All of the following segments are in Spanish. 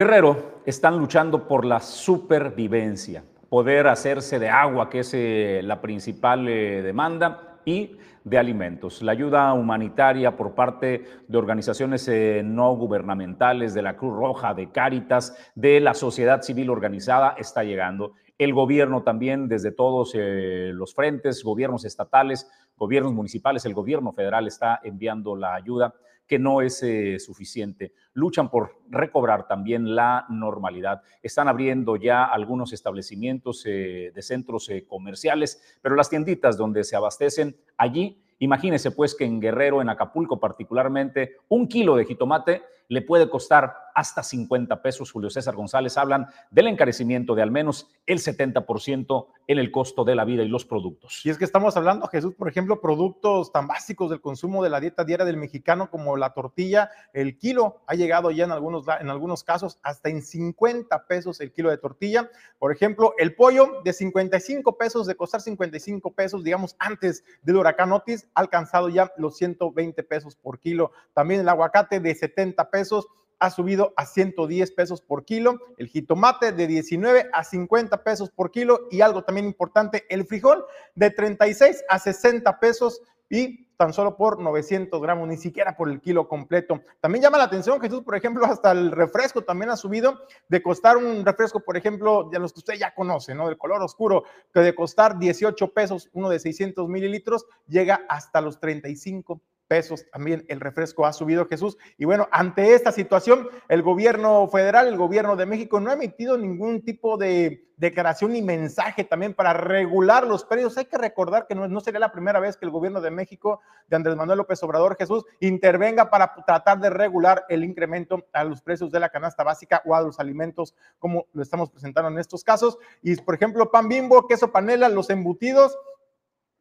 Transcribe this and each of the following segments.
Guerrero están luchando por la supervivencia, poder hacerse de agua, que es eh, la principal eh, demanda, y de alimentos. La ayuda humanitaria por parte de organizaciones eh, no gubernamentales, de la Cruz Roja, de Cáritas, de la sociedad civil organizada, está llegando. El gobierno también, desde todos los frentes, gobiernos estatales, gobiernos municipales, el gobierno federal está enviando la ayuda que no es eh, suficiente. Luchan por recobrar también la normalidad. Están abriendo ya algunos establecimientos eh, de centros eh, comerciales, pero las tienditas donde se abastecen allí, imagínense pues que en Guerrero, en Acapulco particularmente, un kilo de jitomate le puede costar hasta 50 pesos. Julio César González hablan del encarecimiento de al menos el 70% en el costo de la vida y los productos. Y es que estamos hablando, Jesús, por ejemplo, productos tan básicos del consumo de la dieta diaria del mexicano como la tortilla, el kilo ha llegado ya en algunos, en algunos casos hasta en 50 pesos el kilo de tortilla. Por ejemplo, el pollo de 55 pesos, de costar 55 pesos, digamos, antes del huracán Otis, ha alcanzado ya los 120 pesos por kilo. También el aguacate de 70 pesos ha subido a 110 pesos por kilo, el jitomate de 19 a 50 pesos por kilo y algo también importante, el frijol de 36 a 60 pesos y tan solo por 900 gramos, ni siquiera por el kilo completo. También llama la atención, Jesús, por ejemplo, hasta el refresco también ha subido de costar un refresco, por ejemplo, de los que usted ya conoce, ¿no? Del color oscuro, que de costar 18 pesos, uno de 600 mililitros, llega hasta los 35 pesos también el refresco ha subido Jesús. Y bueno, ante esta situación, el gobierno federal, el gobierno de México no ha emitido ningún tipo de declaración ni mensaje también para regular los precios. Hay que recordar que no, no sería la primera vez que el gobierno de México, de Andrés Manuel López Obrador Jesús, intervenga para tratar de regular el incremento a los precios de la canasta básica o a los alimentos, como lo estamos presentando en estos casos. Y por ejemplo, pan bimbo, queso panela, los embutidos,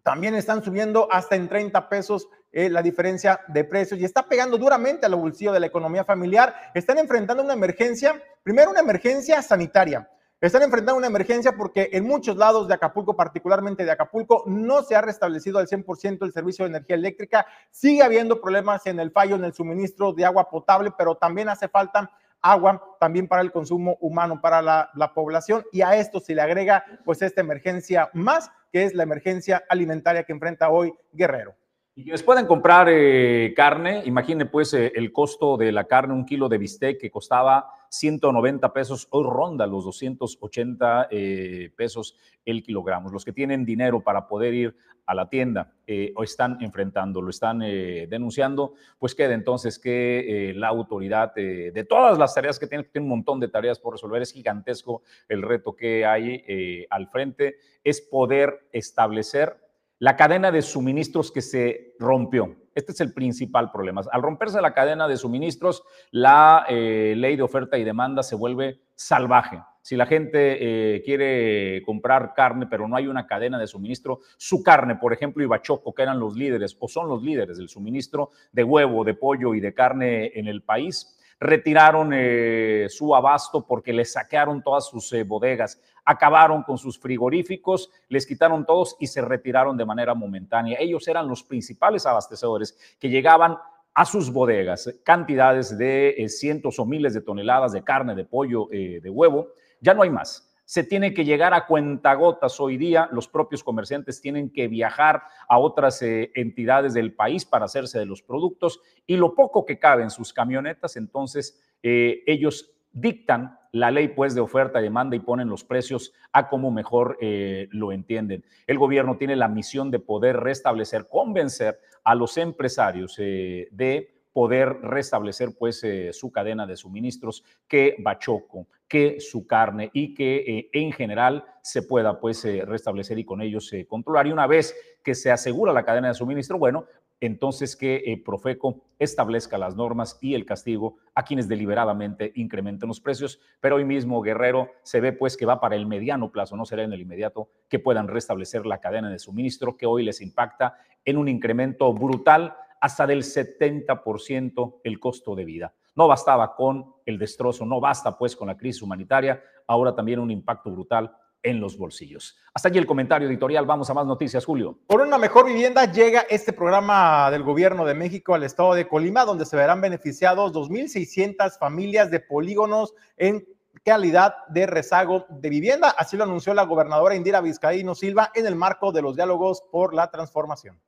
también están subiendo hasta en 30 pesos eh, la diferencia de precios y está pegando duramente al bolsillo de la economía familiar. Están enfrentando una emergencia, primero una emergencia sanitaria. Están enfrentando una emergencia porque en muchos lados de Acapulco, particularmente de Acapulco, no se ha restablecido al 100% el servicio de energía eléctrica. Sigue habiendo problemas en el fallo en el suministro de agua potable, pero también hace falta agua también para el consumo humano, para la, la población. Y a esto se le agrega pues esta emergencia más que es la emergencia alimentaria que enfrenta hoy Guerrero. Y quienes pueden comprar eh, carne, imagine pues eh, el costo de la carne, un kilo de bistec que costaba 190 pesos, hoy ronda los 280 eh, pesos el kilogramo. Los que tienen dinero para poder ir a la tienda o están enfrentando, lo están denunciando, pues queda entonces que la autoridad de todas las tareas que tiene, tiene un montón de tareas por resolver, es gigantesco el reto que hay al frente, es poder establecer la cadena de suministros que se rompió. Este es el principal problema. Al romperse la cadena de suministros, la eh, ley de oferta y demanda se vuelve salvaje. Si la gente eh, quiere comprar carne, pero no hay una cadena de suministro, su carne, por ejemplo, y que eran los líderes o son los líderes del suministro de huevo, de pollo y de carne en el país, retiraron eh, su abasto porque les saquearon todas sus eh, bodegas, acabaron con sus frigoríficos, les quitaron todos y se retiraron de manera momentánea. Ellos eran los principales abastecedores que llegaban a sus bodegas cantidades de eh, cientos o miles de toneladas de carne, de pollo, de huevo. Ya no hay más se tiene que llegar a cuentagotas hoy día, los propios comerciantes tienen que viajar a otras eh, entidades del país para hacerse de los productos y lo poco que cabe en sus camionetas, entonces eh, ellos dictan la ley pues de oferta y demanda y ponen los precios a como mejor eh, lo entienden. El gobierno tiene la misión de poder restablecer, convencer a los empresarios de poder restablecer pues su cadena de suministros, que Bachoco, que su carne y que eh, en general se pueda pues eh, restablecer y con ellos controlar. Y una vez que se asegura la cadena de suministro, bueno, entonces que Profeco establezca las normas y el castigo a quienes deliberadamente incrementen los precios. Pero hoy mismo Guerrero se ve pues que va para el mediano plazo, no será en el inmediato, que puedan restablecer la cadena de suministro que hoy les impacta en un incremento brutal hasta del 70% el costo de vida. No bastaba con el destrozo, no basta pues con la crisis humanitaria, ahora también un impacto brutal en los bolsillos. Hasta aquí el comentario editorial. Vamos a más noticias, Julio. Por una mejor vivienda llega este programa del gobierno de México al estado de Colima, donde se verán beneficiados 2.600 familias de polígonos en calidad de rezago de vivienda. Así lo anunció la gobernadora Indira Vizcaíno Silva en el marco de los diálogos por la transformación.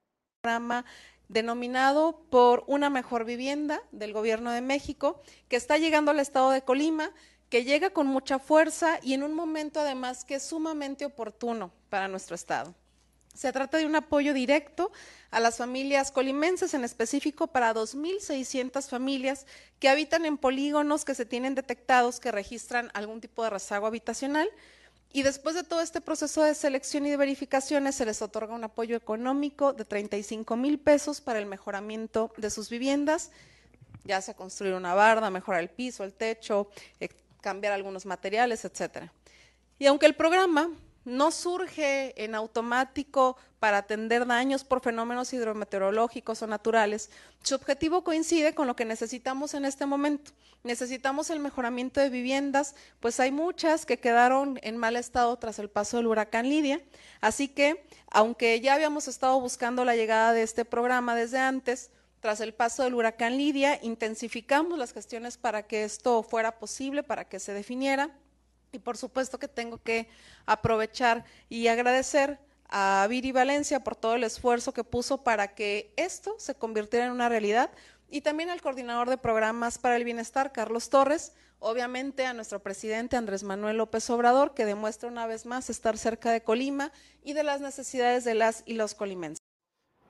Programa denominado por una mejor vivienda del gobierno de México, que está llegando al estado de Colima, que llega con mucha fuerza y en un momento además que es sumamente oportuno para nuestro estado. Se trata de un apoyo directo a las familias colimenses, en específico para 2.600 familias que habitan en polígonos que se tienen detectados que registran algún tipo de rezago habitacional. Y después de todo este proceso de selección y de verificaciones, se les otorga un apoyo económico de 35 mil pesos para el mejoramiento de sus viviendas, ya sea construir una barda, mejorar el piso, el techo, eh, cambiar algunos materiales, etcétera. Y aunque el programa no surge en automático para atender daños por fenómenos hidrometeorológicos o naturales. Su objetivo coincide con lo que necesitamos en este momento. Necesitamos el mejoramiento de viviendas, pues hay muchas que quedaron en mal estado tras el paso del huracán Lidia. Así que, aunque ya habíamos estado buscando la llegada de este programa desde antes, tras el paso del huracán Lidia, intensificamos las gestiones para que esto fuera posible, para que se definiera. Y por supuesto que tengo que aprovechar y agradecer a Viri Valencia por todo el esfuerzo que puso para que esto se convirtiera en una realidad y también al coordinador de programas para el bienestar, Carlos Torres, obviamente a nuestro presidente Andrés Manuel López Obrador, que demuestra una vez más estar cerca de Colima y de las necesidades de las y los colimenses.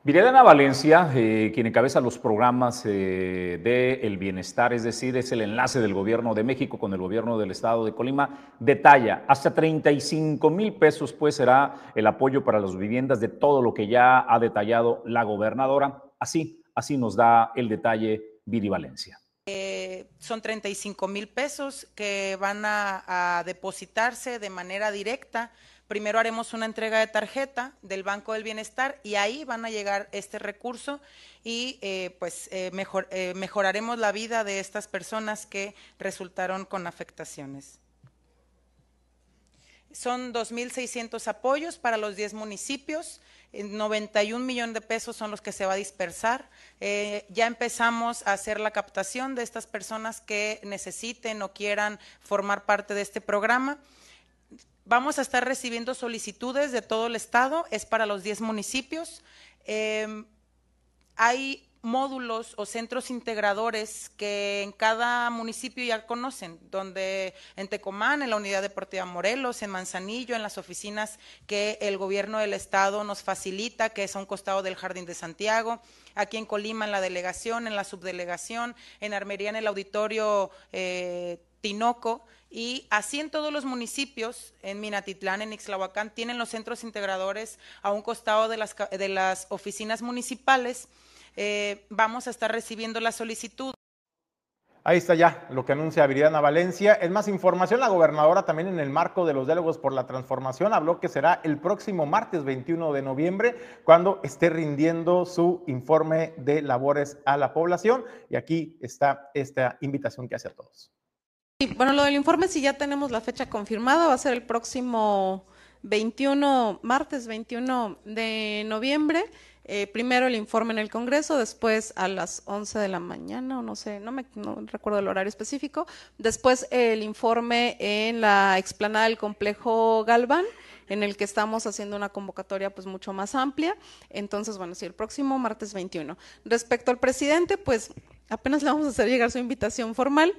Viridiana Valencia, eh, quien encabeza los programas eh, de El Bienestar, es decir, es el enlace del gobierno de México con el gobierno del estado de Colima, detalla hasta 35 mil pesos, pues será el apoyo para las viviendas de todo lo que ya ha detallado la gobernadora. Así, así nos da el detalle Viri Valencia. Eh, son 35 mil pesos que van a depositarse de manera directa Primero haremos una entrega de tarjeta del Banco del Bienestar y ahí van a llegar este recurso y eh, pues eh, eh, mejoraremos la vida de estas personas que resultaron con afectaciones. Son 2.600 apoyos para los 10 municipios, 91 millones de pesos son los que se va a dispersar. ya empezamos a hacer la captación de estas personas que necesiten o quieran formar parte de este programa. Vamos a estar recibiendo solicitudes de todo el estado, es para los 10 municipios. Em, hay módulos o centros integradores que en cada municipio ya conocen, donde en Tecomán, en la Unidad Deportiva Morelos, en Manzanillo, en las oficinas que el gobierno del estado nos facilita, que es a un costado del Jardín de Santiago, aquí en Colima en la delegación, en la subdelegación, en Armería en el auditorio eh, Tinoco, y así en todos los municipios, en Minatitlán, en Ixlahuacán, tienen los centros integradores a un costado de las, de las oficinas municipales. Eh, vamos a estar recibiendo la solicitud. Ahí está ya lo que anuncia Viridiana Valencia. Es más información, la gobernadora también en el marco de los diálogos por la transformación habló que será el próximo martes 21 de noviembre cuando esté rindiendo su informe de labores a la población. Y aquí está esta invitación que hace a todos bueno, lo del informe, si ya tenemos la fecha confirmada, va a ser el próximo 21, martes 21 de noviembre. Eh, primero el informe en el Congreso, después a las 11 de la mañana, o no sé, no me recuerdo el horario específico. Después el informe en la explanada del complejo Galván, en el que estamos haciendo una convocatoria pues mucho más amplia. Entonces, bueno, sí, el próximo martes 21. Respecto al presidente, pues apenas le vamos a hacer llegar su invitación formal.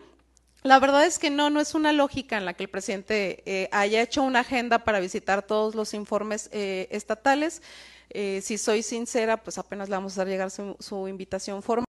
La verdad es que no, no es una lógica en la que el presidente eh, haya hecho una agenda para visitar todos los informes eh, estatales. Eh, si soy sincera, pues apenas le vamos a llegar su, su invitación formal.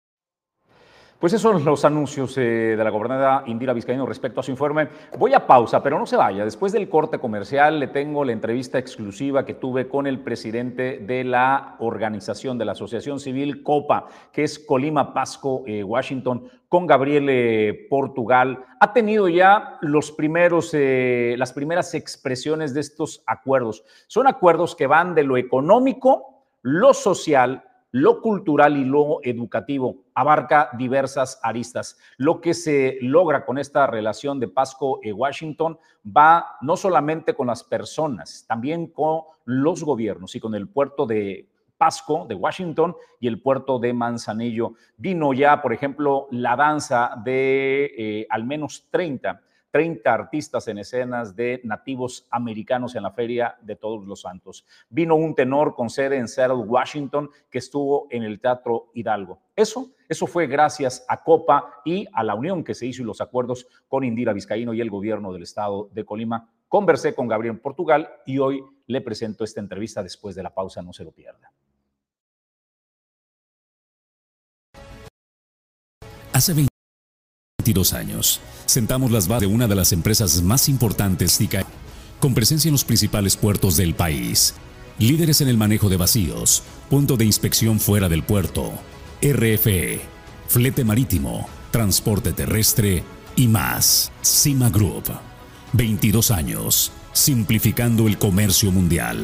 Pues esos son los anuncios eh, de la gobernadora Indira Vizcaíno respecto a su informe. Voy a pausa, pero no se vaya. Después del corte comercial le tengo la entrevista exclusiva que tuve con el presidente de la organización de la Asociación Civil COPA, que es Colima Pasco, eh, Washington, con Gabriel Portugal. Ha tenido ya los primeros, eh, las primeras expresiones de estos acuerdos. Son acuerdos que van de lo económico, lo social lo cultural y lo educativo. Abarca diversas aristas. Lo que se logra con esta relación de Pasco-Washington va no solamente con las personas, también con los gobiernos y con el puerto de Pasco de Washington y el puerto de Manzanillo. Vino ya, por ejemplo, la danza de eh, al menos 30 30 artistas en escenas de nativos americanos en la Feria de Todos los Santos. Vino un tenor con sede en Seattle, Washington, que estuvo en el Teatro Hidalgo. Eso, eso fue gracias a Copa y a la unión que se hizo y los acuerdos con Indira Vizcaíno y el gobierno del estado de Colima. Conversé con Gabriel Portugal y hoy le presento esta entrevista después de la pausa, no se lo pierda. Hace 22 años, sentamos las bases de una de las empresas más importantes TICA, con presencia en los principales puertos del país. Líderes en el manejo de vacíos, punto de inspección fuera del puerto, RFE, flete marítimo, transporte terrestre y más. Cima Group. 22 años, simplificando el comercio mundial.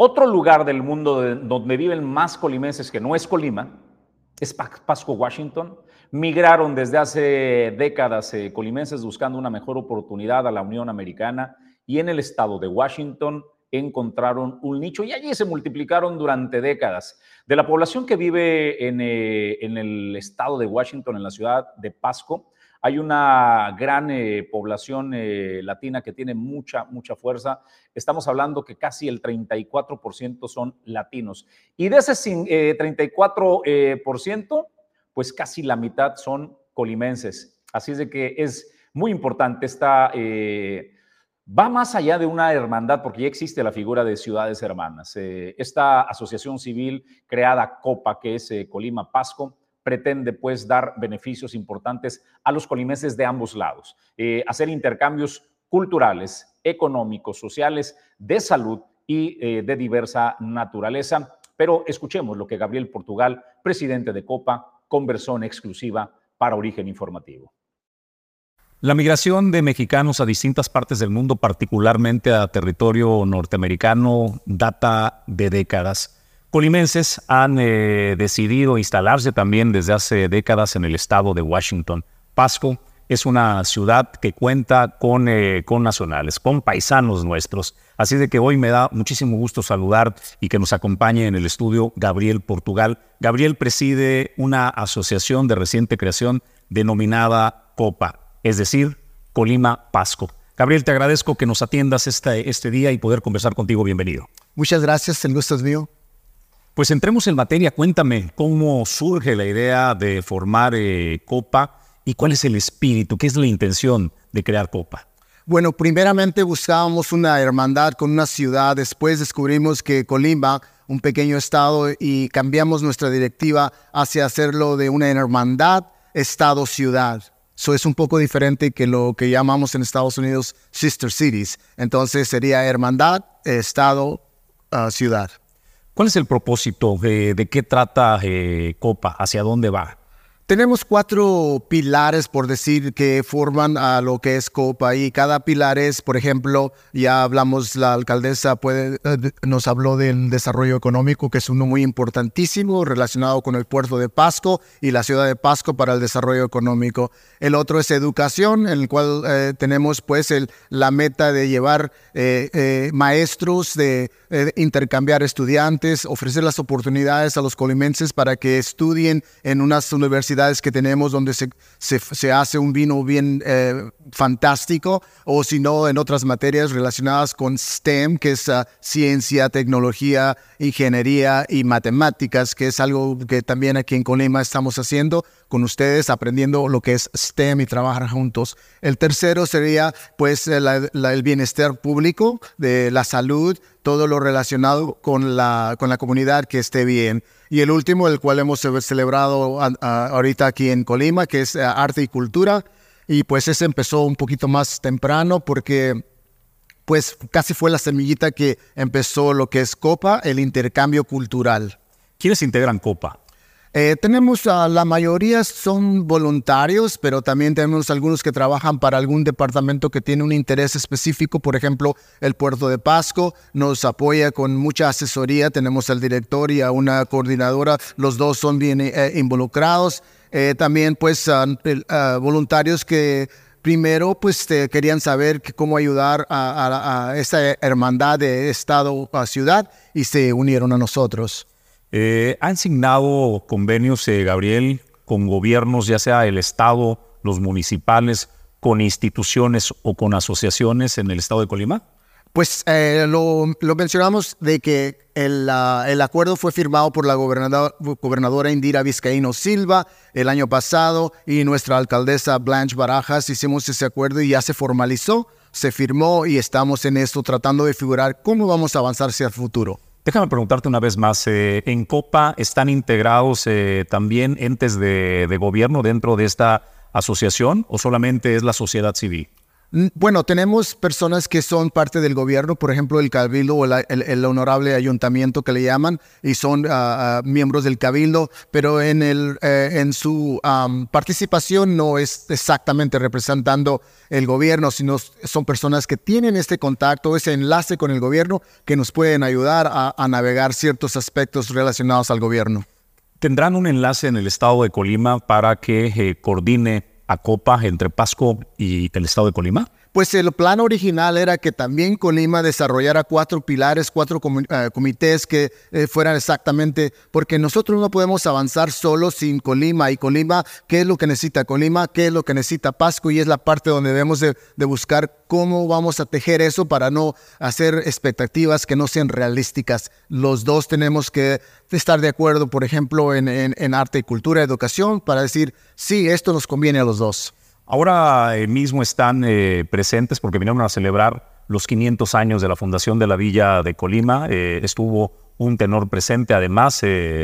otro lugar del mundo donde viven más colimenses que no es Colima es Pasco, Washington. Migraron desde hace décadas eh, colimenses buscando una mejor oportunidad a la Unión Americana y en el estado de Washington encontraron un nicho y allí se multiplicaron durante décadas. De la población que vive en, eh, en el estado de Washington, en la ciudad de Pasco, hay una gran eh, población eh, latina que tiene mucha, mucha fuerza. Estamos hablando que casi el 34% son latinos. Y de ese 34%, eh, pues casi la mitad son colimenses. Así es de que es muy importante esta... va más allá de una hermandad, porque ya existe la figura de ciudades hermanas. esta asociación civil creada COPA, que es Colima Pasco, pretende pues dar beneficios importantes a los colimenses de ambos lados, eh, hacer intercambios culturales, económicos, sociales, de salud y eh, de diversa naturaleza. Pero escuchemos lo que Gabriel Portugal, presidente de Copa, conversó en exclusiva para Origen Informativo. La migración de mexicanos a distintas partes del mundo, particularmente a territorio norteamericano, data de décadas. Colimenses han eh, decidido instalarse también desde hace décadas en el estado de Washington. Pasco es una ciudad que cuenta con, eh, con nacionales, con paisanos nuestros. Así de que hoy me da muchísimo gusto saludar y que nos acompañe en el estudio Gabriel Portugal. Gabriel preside una asociación de reciente creación denominada COPA, es decir, Colima Pasco. Gabriel, te agradezco que nos atiendas este, este día y poder conversar contigo. Bienvenido. Muchas gracias, el gusto es mío. Pues entremos en materia. Cuéntame cómo surge la idea de formar eh, Copa y cuál es el espíritu, qué es la intención de crear Copa. Bueno, primeramente buscábamos una hermandad con una ciudad, después descubrimos que Colima, un pequeño estado, y cambiamos nuestra directiva hacia hacerlo de una hermandad, estado-ciudad. Eso es un poco diferente que lo que llamamos en Estados Unidos sister cities. Entonces sería hermandad, estado, ah, ciudad. ¿Cuál es el propósito? ¿De, qué trata eh, Copa? ¿Hacia dónde va? Tenemos cuatro pilares, por decir, que forman a lo que es COPA y cada pilar es, por ejemplo, ya hablamos, la alcaldesa puede, eh, nos habló del desarrollo económico, que es uno muy importantísimo relacionado con el puerto de Pasco y la ciudad de Pasco para el desarrollo económico. El otro es educación, en el cual eh, tenemos pues el, la meta de llevar eh, maestros, de intercambiar estudiantes, ofrecer las oportunidades a los colimenses para que estudien en unas universidades que tenemos donde se, se, hace un vino bien eh, fantástico, o si no, en otras materias relacionadas con STEM, que es ah, ciencia, tecnología, ingeniería y matemáticas, que es algo que también aquí en Colima estamos haciendo con ustedes, aprendiendo lo que es STEM y trabajar juntos. El tercero sería pues el bienestar público, de la salud, todo lo relacionado con la, con la comunidad que esté bien. Y el último, el cual hemos celebrado ahorita aquí en Colima, que es eh, arte y cultura. Y pues ese empezó un poquito más temprano porque pues casi fue la semillita que empezó lo que es Copa, el intercambio cultural. ¿Quiénes integran Copa? Eh, tenemos a la mayoría son voluntarios, pero también tenemos algunos que trabajan para algún departamento que tiene un interés específico. Por ejemplo, el puerto de Pasco nos apoya con mucha asesoría. Tenemos al director y a una coordinadora. Los dos son bien eh, involucrados. Eh, también, pues, voluntarios que primero, pues, querían saber cómo ayudar a, a esa hermandad de estado a ciudad y se unieron a nosotros. Eh, ¿Han signado convenios, eh, Gabriel, con gobiernos, ya sea el Estado, los municipales, con instituciones o con asociaciones en el Estado de Colima? Pues eh, lo, mencionamos de que el, acuerdo fue firmado por la gobernadora Indira Vizcaíno Silva el año pasado y nuestra alcaldesa Blanche Barajas hicimos ese acuerdo y ya se formalizó, se firmó y estamos en esto tratando de figurar cómo vamos a avanzar hacia el futuro. Déjame preguntarte una vez más, eh, ¿en COPA están integrados eh, también entes de, gobierno dentro de esta asociación o solamente es la sociedad civil? Bueno, tenemos personas que son parte del gobierno, por ejemplo, el cabildo o el, honorable ayuntamiento que le llaman, y son ah, miembros del cabildo, pero en, el, eh, su participación no es exactamente representando el gobierno, sino son personas que tienen este contacto, ese enlace con el gobierno, que nos pueden ayudar a, navegar ciertos aspectos relacionados al gobierno. ¿Tendrán un enlace en el estado de Colima para que eh, coordine a Copa entre Pasco y el estado de Colima? Pues el plan original era que también Colima desarrollara cuatro pilares, cuatro eh, comités que eh, fueran exactamente, porque nosotros no podemos avanzar solo sin Colima. Y Colima, ¿qué es lo que necesita Colima? ¿Qué es lo que necesita Pasco? Y es la parte donde debemos de, buscar cómo vamos a tejer eso para no hacer expectativas que no sean realísticas. Los dos tenemos que estar de acuerdo, por ejemplo, en, en arte y cultura, educación, para decir, sí, esto nos conviene a los dos. Ahora eh, mismo están eh, presentes porque vinieron a celebrar los 500 años de la fundación de la Villa de Colima. Eh, estuvo un tenor presente. Además,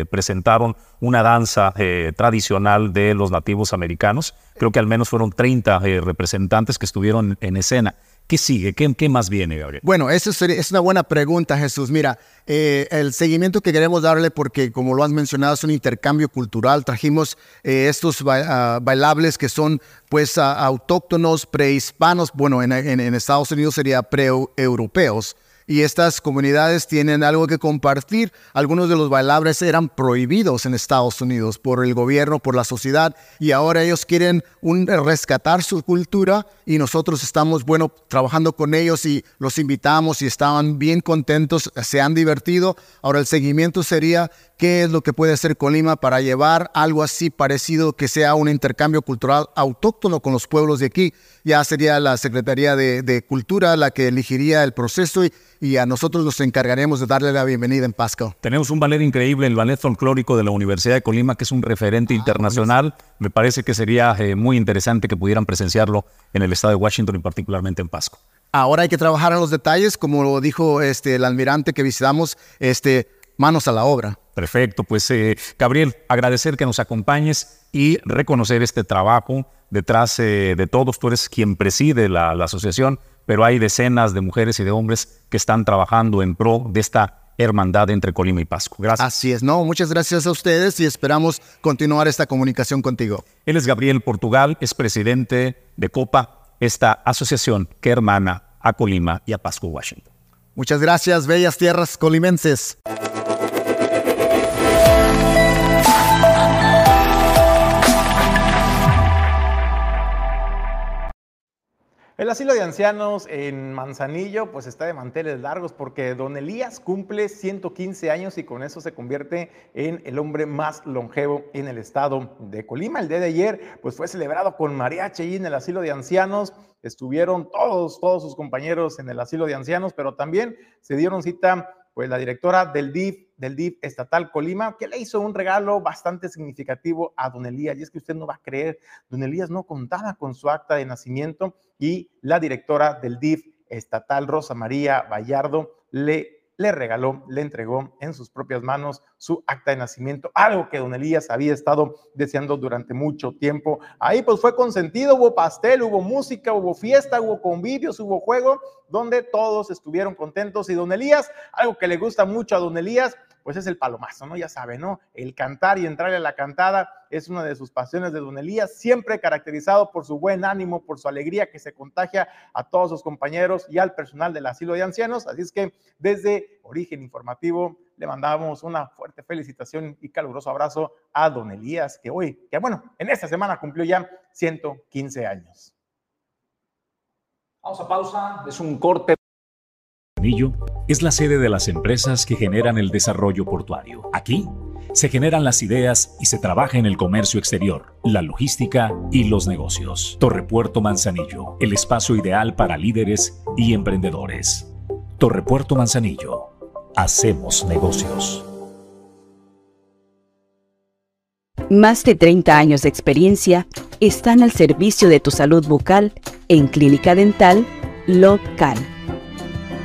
presentaron una danza tradicional de los nativos americanos. Creo que al menos fueron 30 representantes que estuvieron en escena. ¿Qué sigue? ¿Qué, más viene, Gabriel? Bueno, eso es una buena pregunta, Jesús. Mira, eh, el seguimiento que queremos darle, porque como lo has mencionado, es un intercambio cultural. Trajimos eh, estos ah, bailables que son pues autóctonos, prehispanos, bueno, en, en Estados Unidos sería pre-europeos y estas comunidades tienen algo que compartir. Algunos de los bailables eran prohibidos en Estados Unidos por el gobierno, por la sociedad, y ahora ellos quieren rescatar su cultura y nosotros estamos, bueno, trabajando con ellos y los invitamos y estaban bien contentos, se han divertido. Ahora el seguimiento sería qué es lo que puede hacer Colima para llevar algo así parecido que sea un intercambio cultural autóctono con los pueblos de aquí. Ya sería la Secretaría de, Cultura la que elegiría el proceso y, y, a nosotros nos encargaremos de darle la bienvenida en Pasco. Tenemos un ballet increíble, el ballet folclórico de la Universidad de Colima, que es un referente ah, internacional. Me parece que sería eh, muy interesante que pudieran presenciarlo en el estado de Washington y particularmente en Pasco. Ahora hay que trabajar en los detalles, como lo dijo este, el almirante que visitamos, este, manos a la obra. Perfecto, pues eh, Gabriel, agradecer que nos acompañes y reconocer este trabajo detrás eh, de todos. Tú eres quien preside la, asociación, pero hay decenas de mujeres y de hombres que están trabajando en pro de esta hermandad entre Colima y Pasco. Gracias. Así es, no, muchas gracias a ustedes y esperamos continuar esta comunicación contigo. Él es Gabriel Portugal, es presidente de COPA, esta asociación que hermana a Colima y a Pasco, Washington. Muchas gracias, bellas tierras colimenses. El asilo de ancianos en Manzanillo pues está de manteles largos porque don Elías cumple 115 años y con eso se convierte en el hombre más longevo en el estado de Colima. El día de ayer pues fue celebrado con mariachi en el asilo de ancianos. Estuvieron todos, todos sus compañeros en el asilo de ancianos, pero también se dieron cita pues la directora del DIF, del DIF estatal Colima, que le hizo un regalo bastante significativo a don Elías. Y es que usted no va a creer, don Elías no contaba con su acta de nacimiento y la directora del DIF estatal, Rosa María Vallardo, le le regaló, le entregó en sus propias manos su acta de nacimiento, algo que don Elías había estado deseando durante mucho tiempo. Ahí pues fue consentido, hubo pastel, hubo música, hubo fiesta, hubo convivios, hubo juego, donde todos estuvieron contentos y don Elías, algo que le gusta mucho a don Elías, pues es el palomazo, ¿no? Ya sabe, ¿no? El cantar y entrarle a la cantada es una de sus pasiones de Don Elías, siempre caracterizado por su buen ánimo, por su alegría que se contagia a todos sus compañeros y al personal del asilo de ancianos. Así es que desde Origen Informativo le mandamos una fuerte felicitación y caluroso abrazo a Don Elías, que hoy, que bueno, en esta semana cumplió ya 115 años. Vamos a pausa, es un corte es la sede de las empresas que generan el desarrollo portuario. Aquí se generan las ideas y se trabaja en el comercio exterior, la logística y los negocios. Torrepuerto Manzanillo, el espacio ideal para líderes y emprendedores. Torrepuerto Manzanillo, hacemos negocios. Más de 30 años de experiencia están al servicio de tu salud bucal en Clínica Dental Local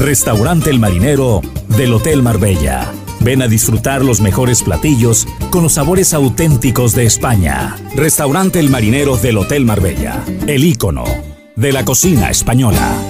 Restaurante El Marinero del Hotel Marbella. Ven a disfrutar los mejores platillos con los sabores auténticos de España. Restaurante El Marinero del Hotel Marbella. El ícono de la cocina española.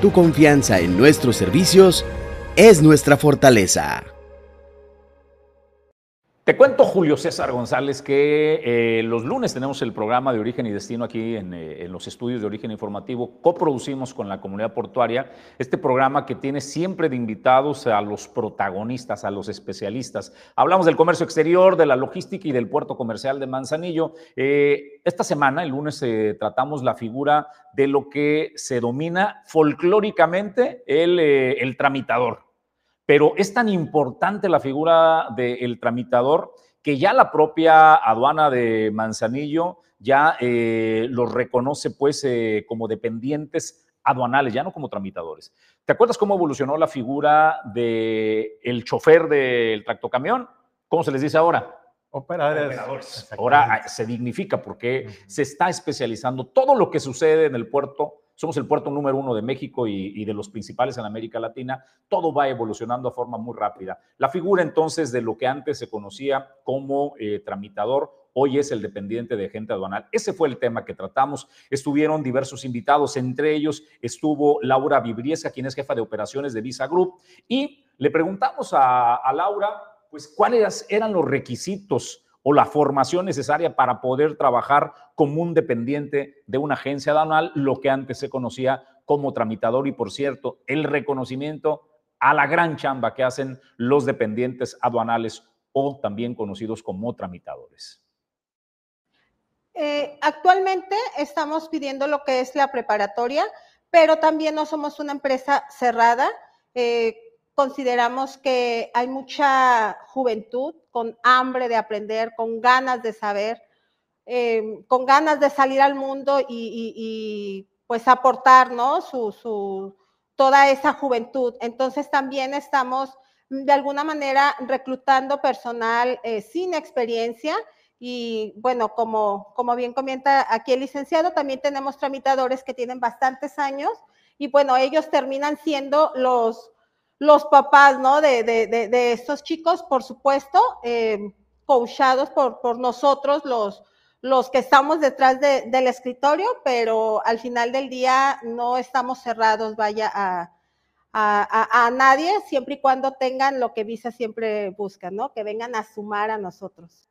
tu confianza en nuestros servicios es nuestra fortaleza. Te cuento, Julio César González, que eh, los lunes tenemos el programa de Origen y Destino aquí en, eh, en, los estudios de Origen Informativo. Coproducimos con la comunidad portuaria este programa que tiene siempre de invitados a los protagonistas, a los especialistas. Hablamos del comercio exterior, de la logística y del puerto comercial de Manzanillo. Eh, esta semana, el lunes, tratamos la figura de lo que se domina folclóricamente el tramitador pero es tan importante la figura del tramitador que ya la propia aduana de Manzanillo ya eh, los reconoce pues eh, como dependientes aduanales, ya no como tramitadores. ¿Te acuerdas cómo evolucionó la figura del el chofer del tractocamión? ¿Cómo se les dice ahora? Operadores. Ahora se dignifica porque se está especializando todo lo que sucede en el puerto somos el puerto número uno de México y, de los principales en América Latina, todo va evolucionando a forma muy rápida. La figura entonces de lo que antes se conocía como eh, tramitador, hoy es el dependiente de agente aduanal. Ese fue el tema que tratamos. Estuvieron diversos invitados, entre ellos estuvo Laura Vibriesca, quien es jefa de operaciones de Visa Group, y le preguntamos a, a Laura, pues, cuáles eran los requisitos o la formación necesaria para poder trabajar como un dependiente de una agencia aduanal, lo que antes se conocía como tramitador y por cierto, el reconocimiento a la gran chamba que hacen los dependientes aduanales o también conocidos como tramitadores. Eh, actualmente estamos pidiendo lo que es la preparatoria, pero también no somos una empresa cerrada. Eh, consideramos que hay mucha juventud con hambre de aprender, con ganas de saber, eh, con ganas de salir al mundo y, pues aportar, toda esa juventud. Entonces también estamos de alguna manera reclutando personal eh, sin experiencia y bueno, como, como bien comenta aquí el licenciado, también tenemos tramitadores que tienen bastantes años y bueno, ellos terminan siendo los los papás, ¿no? De, de, estos chicos, por supuesto, eh, coachados por, por nosotros, los, los que estamos detrás del escritorio, pero al final del día no estamos cerrados, vaya, a, a, nadie, siempre y cuando tengan lo que Visa siempre busca, ¿no? Que vengan a sumar a nosotros.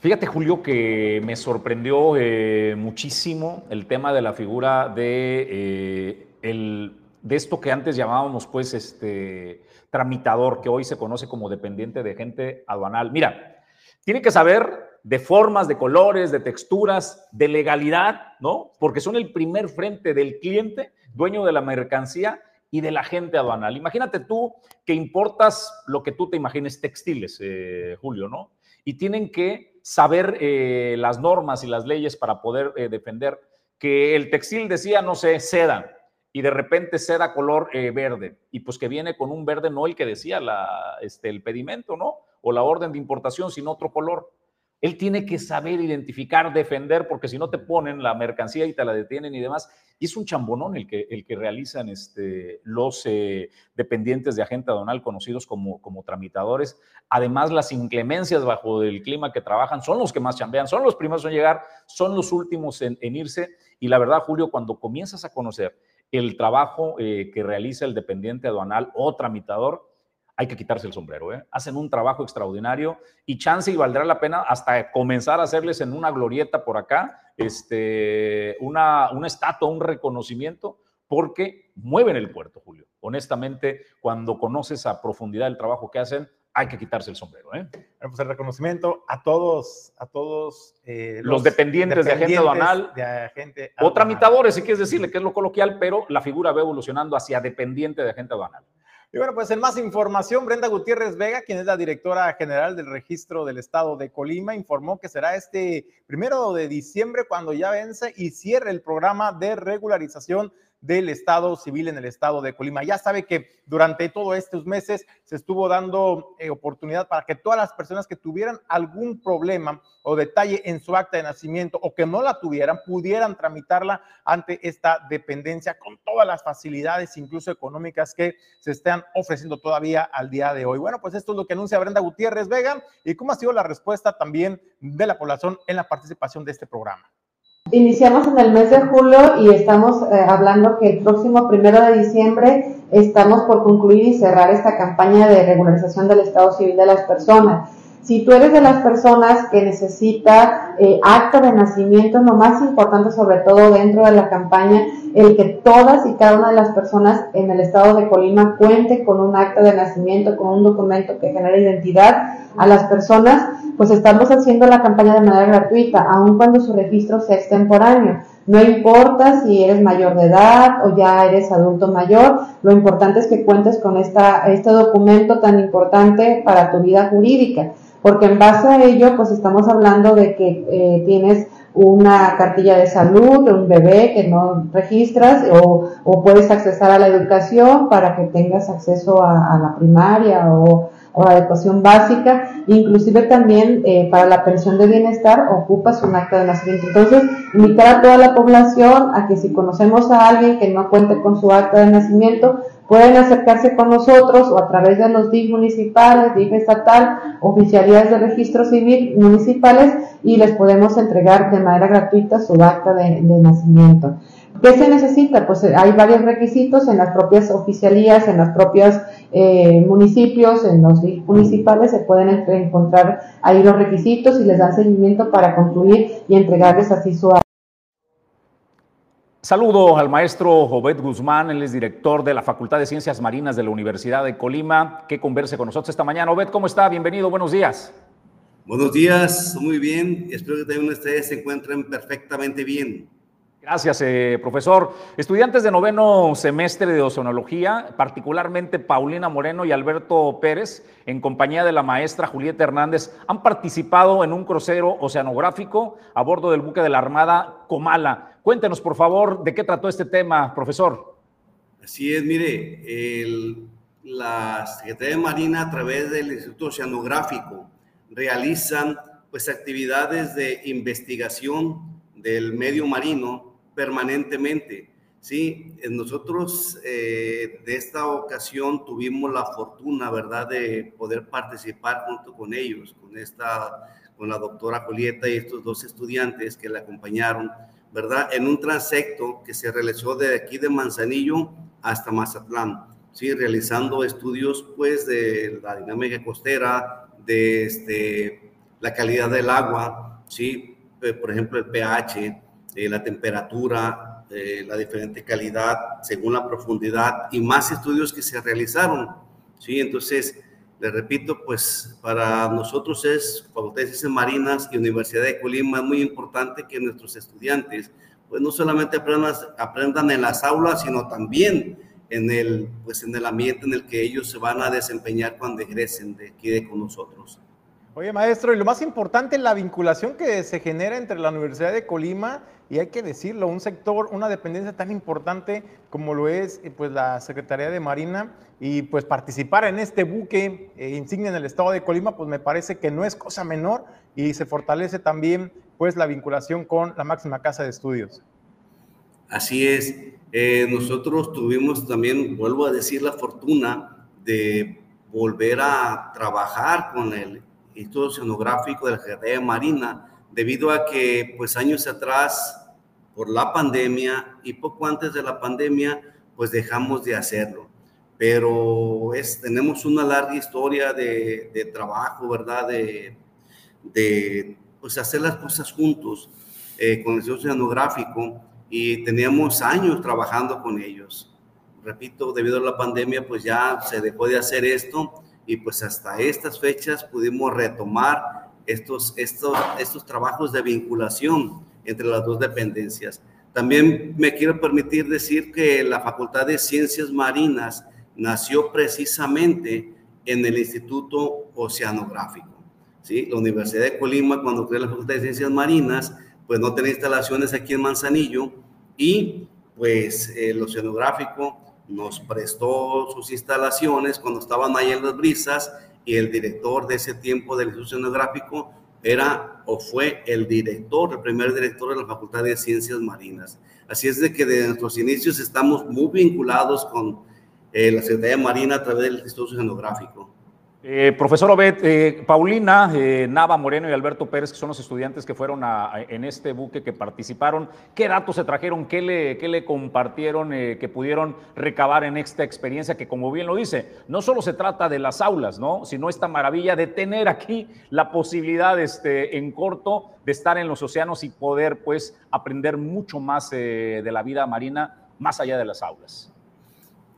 Fíjate, Julio, que me sorprendió eh, muchísimo el tema de la figura de eh, el de esto que antes llamábamos pues este tramitador, que hoy se conoce como dependiente de gente aduanal. Mira, tiene que saber de formas, de colores, de texturas, de legalidad, ¿no? Porque son el primer frente del cliente, dueño de la mercancía y de la gente aduanal. Imagínate tú que importas lo que tú te imagines, textiles, eh, Julio, ¿no? Y tienen que saber eh, las normas y las leyes para poder eh, defender que el textil decía, no sé, seda, y de repente seda color eh, verde, y pues que viene con un verde no el que decía la, este, el pedimento, ¿no? O la orden de importación, sino otro color. Él tiene que saber identificar, defender, porque si no te ponen la mercancía y te la detienen y demás. Y es un chambonón el que, el que realizan este, los eh, dependientes de agente aduanal conocidos como, como tramitadores. Además, las inclemencias bajo el clima que trabajan son los que más chambean, son los primeros en llegar, son los últimos en, en irse. Y la verdad, Julio, cuando comienzas a conocer el trabajo eh, que realiza el dependiente aduanal o tramitador, hay que quitarse el sombrero. ¿eh? Hacen un trabajo extraordinario y chance y valdrá la pena hasta comenzar a hacerles en una glorieta por acá, este, una, una estatua, un reconocimiento, porque mueven el puerto, Julio. Honestamente, cuando conoces a profundidad el trabajo que hacen, hay que quitarse el sombrero. ¿eh? Bueno, pues el reconocimiento a todos, a todos eh, los, dependientes, de agente aduanal o tramitadores, si quieres decirle que es lo coloquial, pero la figura va evolucionando hacia dependiente de agente aduanal. Y bueno, pues en más información, Brenda Gutiérrez Vega, quien es la directora general del registro del estado de Colima, informó que será este primero de diciembre cuando ya vence y cierre el programa de regularización del Estado civil en el Estado de Colima. Ya sabe que durante todos estos meses se estuvo dando eh, oportunidad para que todas las personas que tuvieran algún problema o detalle en su acta de nacimiento o que no la tuvieran, pudieran tramitarla ante esta dependencia con todas las facilidades, incluso económicas, que se están ofreciendo todavía al día de hoy. Bueno, pues esto es lo que anuncia Brenda Gutiérrez Vega y cómo ha sido la respuesta también de la población en la participación de este programa. Iniciamos en el mes de julio y estamos eh, hablando que el próximo primero de diciembre estamos por concluir y cerrar esta campaña de regularización del estado civil de las personas. Si tú eres de las personas que necesita eh, acta de nacimiento, lo más importante sobre todo dentro de la campaña, el que todas y cada una de las personas en el estado de Colima cuente con un acta de nacimiento, con un documento que genere identidad a las personas, pues estamos haciendo la campaña de manera gratuita, aun cuando su registro sea extemporáneo. No importa si eres mayor de edad o ya eres adulto mayor, lo importante es que cuentes con esta, este documento tan importante para tu vida jurídica porque en base a ello, pues estamos hablando de que eh, tienes una cartilla de salud un bebé que no registras o, o, puedes accesar a la educación para que tengas acceso a, a la primaria o o la adecuación básica, inclusive también eh, para la pensión de bienestar ocupas un acta de nacimiento. Entonces, invitar a toda la población a que si conocemos a alguien que no cuente con su acta de nacimiento, pueden acercarse con nosotros o a través de los DIF municipales, DIF estatal, oficialías de registro civil municipales y les podemos entregar de manera gratuita su acta de, nacimiento. ¿Qué se necesita? Pues eh, hay varios requisitos en las propias oficialías, en las propias eh, municipios, en los municipales, se pueden encontrar ahí los requisitos y les dan seguimiento para concluir y entregarles así su acta. Saludo al maestro Jovet Guzmán, él es director de la Facultad de Ciencias Marinas de la Universidad de Colima, que converse con nosotros esta mañana. Jovet, ¿cómo está? Bienvenido, buenos días. Buenos días, muy bien. Espero que también ustedes se encuentren perfectamente bien. Gracias, eh, profesor. Estudiantes de noveno semestre de oceanología, particularmente Paulina Moreno y Alberto Pérez, en compañía de la maestra Julieta Hernández, han participado en un crucero oceanográfico a bordo del buque de la Armada Comala. Cuéntenos, por favor, de qué trató este tema, profesor. Así es, mire, la Secretaría de Marina a través del Instituto Oceanográfico realizan pues actividades de investigación del medio marino permanentemente. Sí, nosotros eh, de esta ocasión tuvimos la fortuna, ¿verdad?, de poder participar junto con ellos, con esta, con la doctora Julieta y estos dos estudiantes que la acompañaron, ¿verdad?, en un transecto que se realizó de aquí de Manzanillo hasta Mazatlán, sí, realizando estudios, pues, de la dinámica costera, de este, la calidad del agua, sí, eh, por ejemplo, el pH, eh, la temperatura, eh, la diferente calidad según la profundidad y más estudios que se realizaron. ¿sí? Entonces, le repito, pues para nosotros es Facultad de Ciencias Marinas y Universidad de Colima es muy importante que nuestros estudiantes pues no solamente aprendan, aprendan en las aulas, sino también en el, pues en el ambiente en el que ellos se van a desempeñar cuando egresen de aquí de con nosotros. Oye, maestro, y lo más importante, la vinculación que se genera entre la Universidad de Colima y hay que decirlo, un sector, una dependencia tan importante como lo es eh, pues, la Secretaría de Marina y pues participar en este buque eh, insignia en el estado de Colima, pues me parece que no es cosa menor y se fortalece también pues la vinculación con la máxima casa de estudios. Así es, eh, nosotros tuvimos también, vuelvo a decir, la fortuna de volver a trabajar con el Instituto Oceanográfico de la Secretaría Marina, debido a que pues años atrás por la pandemia y poco antes de la pandemia, pues dejamos de hacerlo. Pero es, tenemos una larga historia de, de trabajo, ¿verdad? De, de, pues hacer las cosas juntos eh, con el Instituto Oceanográfico y teníamos años trabajando con ellos. Repito, debido a la pandemia, pues ya se dejó de hacer esto y pues hasta estas fechas pudimos retomar estos, estos, estos trabajos de vinculación entre las dos dependencias. También me quiero permitir decir que la Facultad de Ciencias Marinas nació precisamente en el Instituto Oceanográfico. ¿sí? La Universidad de Colima, cuando creó la Facultad de Ciencias Marinas, pues no tenía instalaciones aquí en Manzanillo y pues el Oceanográfico nos prestó sus instalaciones cuando estaban ahí en las brisas y el director de ese tiempo del Instituto Oceanográfico era o fue el director, el primer director de la Facultad de Ciencias Marinas. Así es de que de nuestros inicios estamos muy vinculados con eh, la Secretaría Marina a través del Instituto Oceanográfico. Eh, profesor Obed, eh, Paulina, eh, Nava Moreno y Alberto Pérez, que son los estudiantes que fueron en este buque que participaron, ¿qué datos se trajeron? ¿Qué le, qué le compartieron que pudieron recabar en esta experiencia? Que como bien lo dice, no solo se trata de las aulas, ¿no? sino esta maravilla de tener aquí la posibilidad este, en corto de estar en los océanos y poder pues aprender mucho más de la vida marina más allá de las aulas.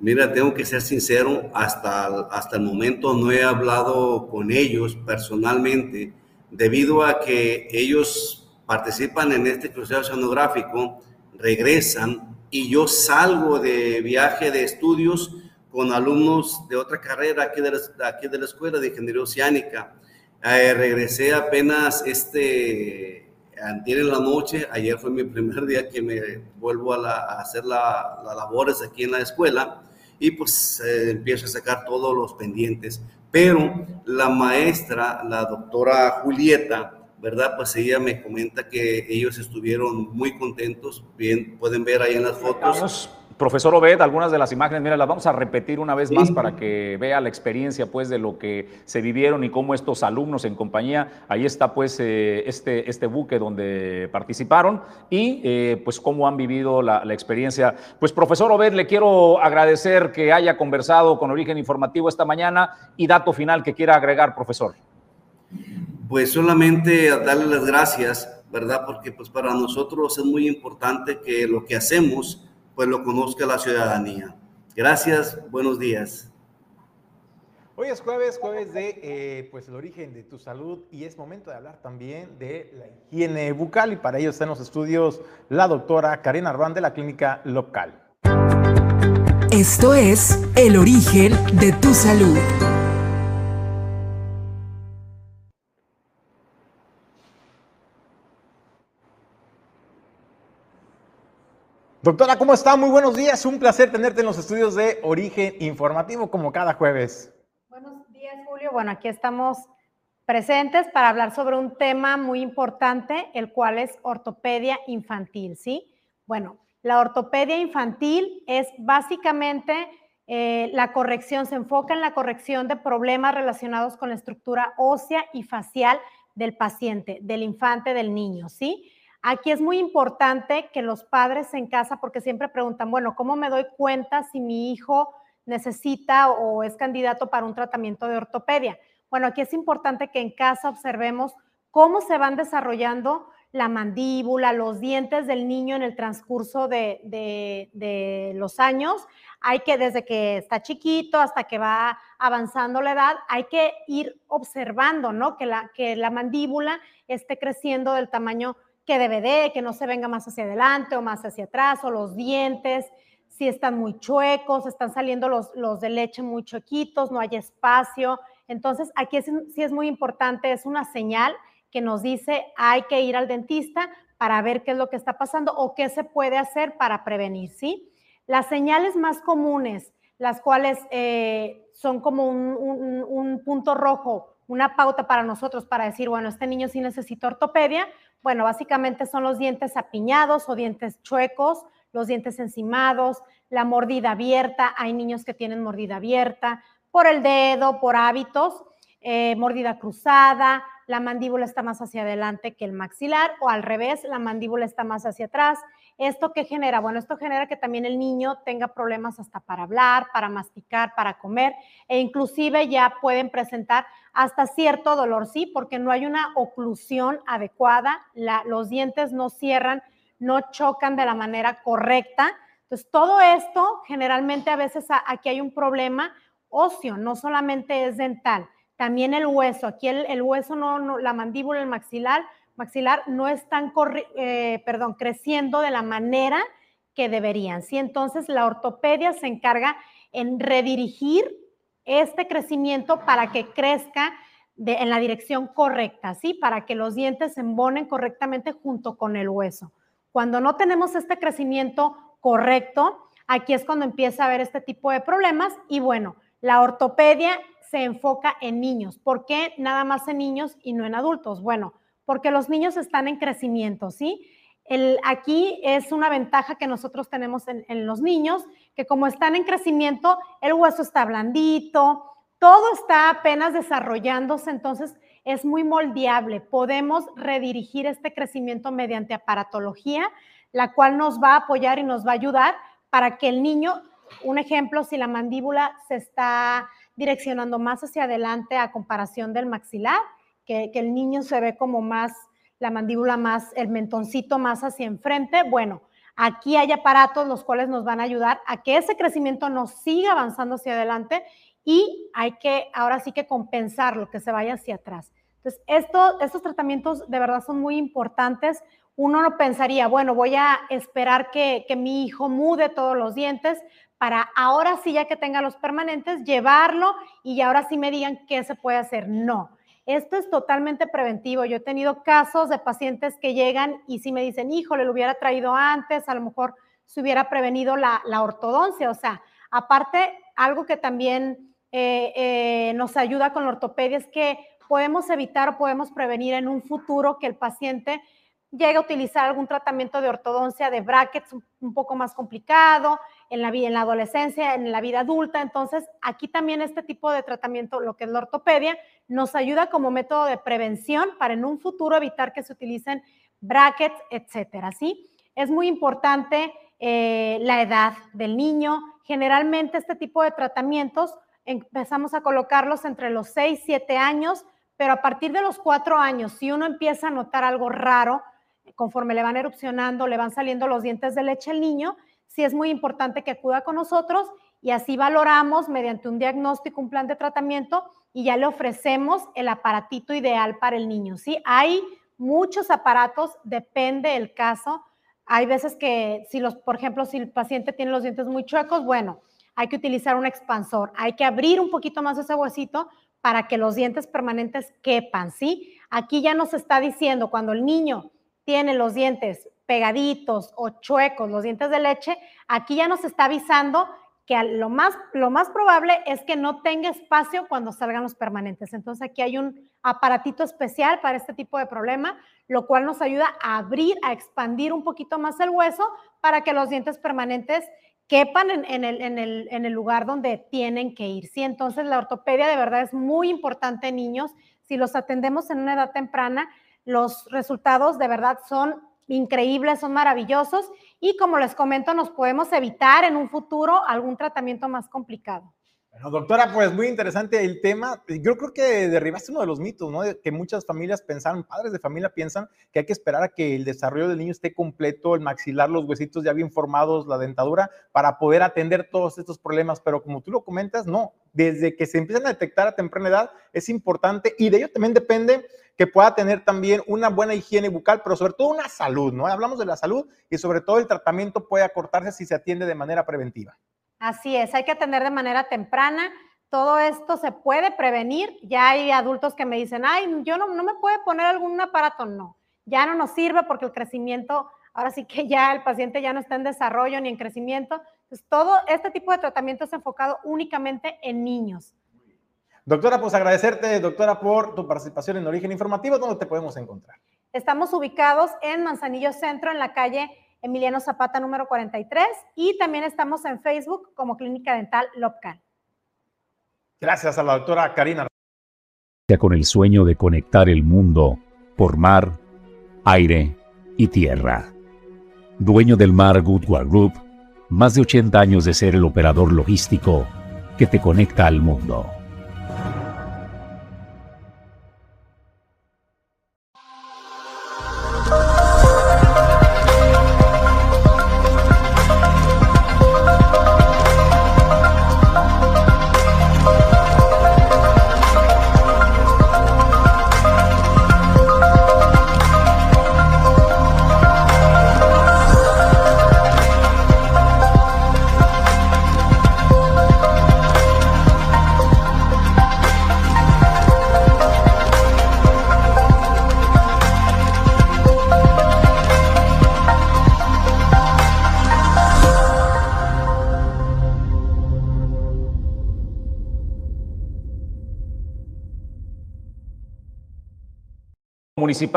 Mira, tengo que ser sincero, hasta, hasta el momento no he hablado con ellos personalmente, debido a que ellos participan en este crucero oceanográfico, regresan y yo salgo de viaje de estudios con alumnos de otra carrera aquí de la, aquí de la Escuela de Ingeniería Oceánica. Eh, regresé apenas este, antier en la noche, ayer fue mi primer día que me vuelvo a, hacer las labores aquí en la escuela y pues eh, empiezo a sacar todos los pendientes. Pero la maestra, la doctora Julieta, ¿verdad? Pues ella me comenta que ellos estuvieron muy contentos. Bien, pueden ver ahí en las fotos. Profesor Obed, algunas de las imágenes, mira, las vamos a repetir una vez más para que vea la experiencia pues de lo que se vivieron y cómo estos alumnos en compañía, ahí está pues eh, este, este buque donde participaron y eh, pues cómo han vivido la, la, experiencia. Pues profesor Obed, le quiero agradecer que haya conversado con Origen Informativo esta mañana y dato final que quiera agregar, profesor. Pues solamente darle las gracias, ¿verdad? Porque pues para nosotros es muy importante que lo que hacemos pues lo conozca la ciudadanía. Gracias, buenos días. Hoy es jueves, jueves de eh, pues el origen de tu salud y es momento de hablar también de la higiene bucal y para ello está en los estudios la doctora Karen Arbán de la clínica local. Esto es el origen de tu salud. Doctora, ¿cómo está? Muy buenos días. Un placer tenerte en los estudios de Origen Informativo como cada jueves. Buenos días, Julio. Bueno, aquí estamos presentes para hablar sobre un tema muy importante, el cual es ortopedia infantil, ¿sí? Bueno, la ortopedia infantil es básicamente eh, la corrección, se enfoca en la corrección de problemas relacionados con la estructura ósea y facial del paciente, del infante, del niño, ¿sí? Aquí es muy importante que los padres en casa, porque siempre preguntan, bueno, ¿cómo me doy cuenta si mi hijo necesita o es candidato para un tratamiento de ortopedia? Bueno, aquí es importante que en casa observemos cómo se van desarrollando la mandíbula, los dientes del niño en el transcurso de, los años. Hay que, desde que está chiquito hasta que va avanzando la edad, hay que ir observando, ¿no? Que la, que la mandíbula esté creciendo del tamaño que debe que no se venga más hacia adelante o más hacia atrás, o los dientes, si están muy chuecos, están saliendo los, los de leche muy chuequitos, no hay espacio. Entonces, aquí sí es muy importante, es una señal que nos dice hay que ir al dentista para ver qué es lo que está pasando o qué se puede hacer para prevenir, ¿sí? Las señales más comunes, las cuales eh, son como un, un punto rojo, una pauta para nosotros para decir, bueno, este niño sí necesita ortopedia, bueno, básicamente son los dientes apiñados o dientes chuecos, los dientes encimados, la mordida abierta. Hay niños que tienen mordida abierta por el dedo, por hábitos, eh, mordida cruzada, la mandíbula está más hacia adelante que el maxilar o al revés, la mandíbula está más hacia atrás. ¿Esto qué genera? Bueno, esto genera que también el niño tenga problemas hasta para hablar, para masticar, para comer e inclusive ya pueden presentar hasta cierto dolor, sí, porque no hay una oclusión adecuada, los dientes no cierran, no chocan de la manera correcta. Entonces, todo esto generalmente a veces aquí hay un problema óseo, no solamente es dental, también el hueso. Aquí el, hueso, no, la mandíbula, el maxilar, maxilar no están, eh, perdón, creciendo de la manera que deberían. ¿sí? Entonces, la ortopedia se encarga en redirigir este crecimiento para que crezca en la dirección correcta, ¿sí? Para que los dientes se embonen correctamente junto con el hueso. Cuando no tenemos este crecimiento correcto, aquí es cuando empieza a haber este tipo de problemas y bueno, la ortopedia se enfoca en niños. ¿Por qué nada más en niños y no en adultos? Bueno, porque los niños están en crecimiento, ¿sí? El, aquí es una ventaja que nosotros tenemos en, en, los niños, que como están en crecimiento, el hueso está blandito, todo está apenas desarrollándose, entonces es muy moldeable. Podemos redirigir este crecimiento mediante aparatología, la cual nos va a apoyar y nos va a ayudar para que el niño, un ejemplo, si la mandíbula se está direccionando más hacia adelante a comparación del maxilar, que, el niño se ve como más, la mandíbula más, el mentoncito más hacia enfrente. Bueno, aquí hay aparatos los cuales nos van a ayudar a que ese crecimiento no siga avanzando hacia adelante y hay que ahora sí que compensar lo que se vaya hacia atrás. Entonces, esto, estos tratamientos de verdad son muy importantes. Uno no pensaría, bueno, voy a esperar que, que mi hijo mude todos los dientes para ahora sí, ya que tenga los permanentes, llevarlo y ahora sí me digan qué se puede hacer. No, esto es totalmente preventivo. Yo he tenido casos de pacientes que llegan y si me dicen, híjole, lo hubiera traído antes, a lo mejor se hubiera prevenido la, ortodoncia. O sea, aparte, algo que también eh, eh, nos ayuda con la ortopedia es que podemos evitar o podemos prevenir en un futuro que el paciente llegue a utilizar algún tratamiento de ortodoncia de brackets un, poco más complicado en la, en la adolescencia, en la vida adulta. Entonces, aquí también este tipo de tratamiento, lo que es la ortopedia, nos ayuda como método de prevención para en un futuro evitar que se utilicen brackets, etcétera, ¿sí? Es muy importante eh, la edad del niño. Generalmente este tipo de tratamientos empezamos a colocarlos entre los 6, 7 años, pero a partir de los 4 años, si uno empieza a notar algo raro, conforme le van erupcionando, le van saliendo los dientes de leche al niño, sí es muy importante que acuda con nosotros y así valoramos mediante un diagnóstico, un plan de tratamiento y ya le ofrecemos el aparatito ideal para el niño. Sí, hay muchos aparatos, depende del caso. Hay veces que si los, por ejemplo, si el paciente tiene los dientes muy chuecos, bueno, hay que utilizar un expansor, hay que abrir un poquito más ese huesito para que los dientes permanentes quepan, ¿sí? Aquí ya nos está diciendo cuando el niño tiene los dientes pegaditos o chuecos, los dientes de leche, aquí ya nos está avisando que lo más, lo más probable es que no tenga espacio cuando salgan los permanentes. Entonces aquí hay un aparatito especial para este tipo de problema, lo cual nos ayuda a abrir, a expandir un poquito más el hueso para que los dientes permanentes quepan en, el, en, el, lugar donde tienen que ir. ¿sí? Entonces, la ortopedia de verdad es muy importante en niños. Si los atendemos en una edad temprana, los resultados de verdad son increíbles, son maravillosos y como les comento, nos podemos evitar en un futuro algún tratamiento más complicado. Bueno, doctora, pues muy interesante el tema. Yo creo que derribaste uno de los mitos, ¿no? que muchas familias pensaron, padres de familia piensan que hay que esperar a que el desarrollo del niño esté completo, el maxilar, los huesitos ya bien formados, la dentadura, para poder atender todos estos problemas. Pero como tú lo comentas, no. Desde que se empiezan a detectar a temprana edad es importante y de ello también depende que pueda tener también una buena higiene bucal, pero sobre todo una salud, ¿no? Hablamos de la salud y sobre todo el tratamiento puede acortarse si se atiende de manera preventiva. Así es, hay que atender de manera temprana. Todo esto se puede prevenir. Ya hay adultos que me dicen, ay, yo no, no me puede poner algún aparato. No, ya no nos sirve porque el crecimiento, ahora sí que ya el paciente ya no está en desarrollo ni en crecimiento. Entonces, todo este tipo de tratamiento es enfocado únicamente en niños. Doctora, pues agradecerte, doctora, por tu participación en Origen Informativo. ¿Dónde te podemos encontrar? Estamos ubicados en Manzanillo Centro, en la calle Emiliano Zapata número 43 y también estamos en Facebook como Clínica Dental Lopcal. Gracias a la doctora Karina. Con el sueño de conectar el mundo por mar, aire y tierra. Dueño del Mar Goodward Group, más de 80 años de ser el operador logístico que te conecta al mundo.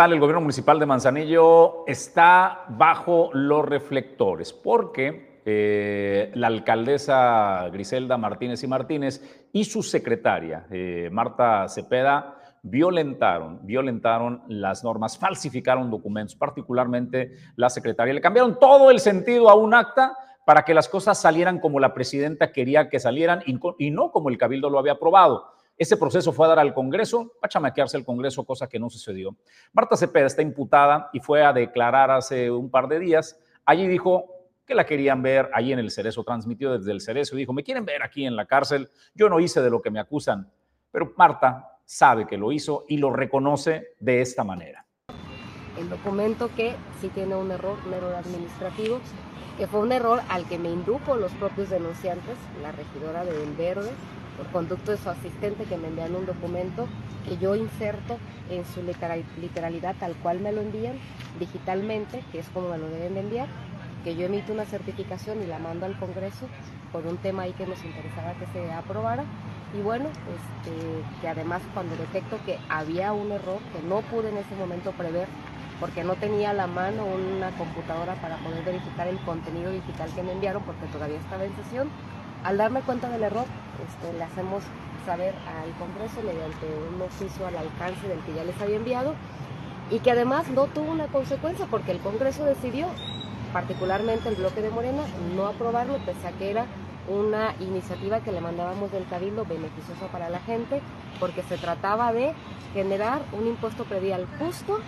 El gobierno municipal de Manzanillo está bajo los reflectores porque eh, la alcaldesa Griselda Martínez y Martínez y su secretaria eh, Marta Cepeda violentaron, violentaron las normas, falsificaron documentos, particularmente la secretaria. Le cambiaron todo el sentido a un acta para que las cosas salieran como la presidenta quería que salieran y no como el cabildo lo había aprobado. Ese proceso fue a dar al Congreso, a chamaquearse el Congreso, cosa que no sucedió. Marta Cepeda está imputada y fue a declarar hace un par de días. Allí dijo que la querían ver allí en el Cerezo, transmitió desde el Cerezo y dijo, me quieren ver aquí en la cárcel, yo no hice de lo que me acusan, pero Marta sabe que lo hizo y lo reconoce de esta manera. El documento que sí tiene un error, un error administrativo, que fue un error al que me indujo los propios denunciantes, la regidora de El Verde, por conducto de su asistente que me envían un documento que yo inserto en su literalidad tal cual me lo envían digitalmente, que es como me lo deben de enviar, que yo emito una certificación y la mando al Congreso por un tema ahí que nos interesaba que se aprobara Y bueno, este, que además cuando detecto que había un error que no pude en ese momento prever, porque no tenía a la mano una computadora para poder verificar el contenido digital que me enviaron porque todavía estaba en sesión. Al darme cuenta del error, este, le hacemos saber al Congreso mediante un oficio al alcance del que ya les había enviado y que además no tuvo una consecuencia porque el Congreso decidió, particularmente el bloque de Morena, no aprobarlo pese a que era una iniciativa que le mandábamos del Cabildo beneficiosa para la gente porque se trataba de generar un impuesto predial justo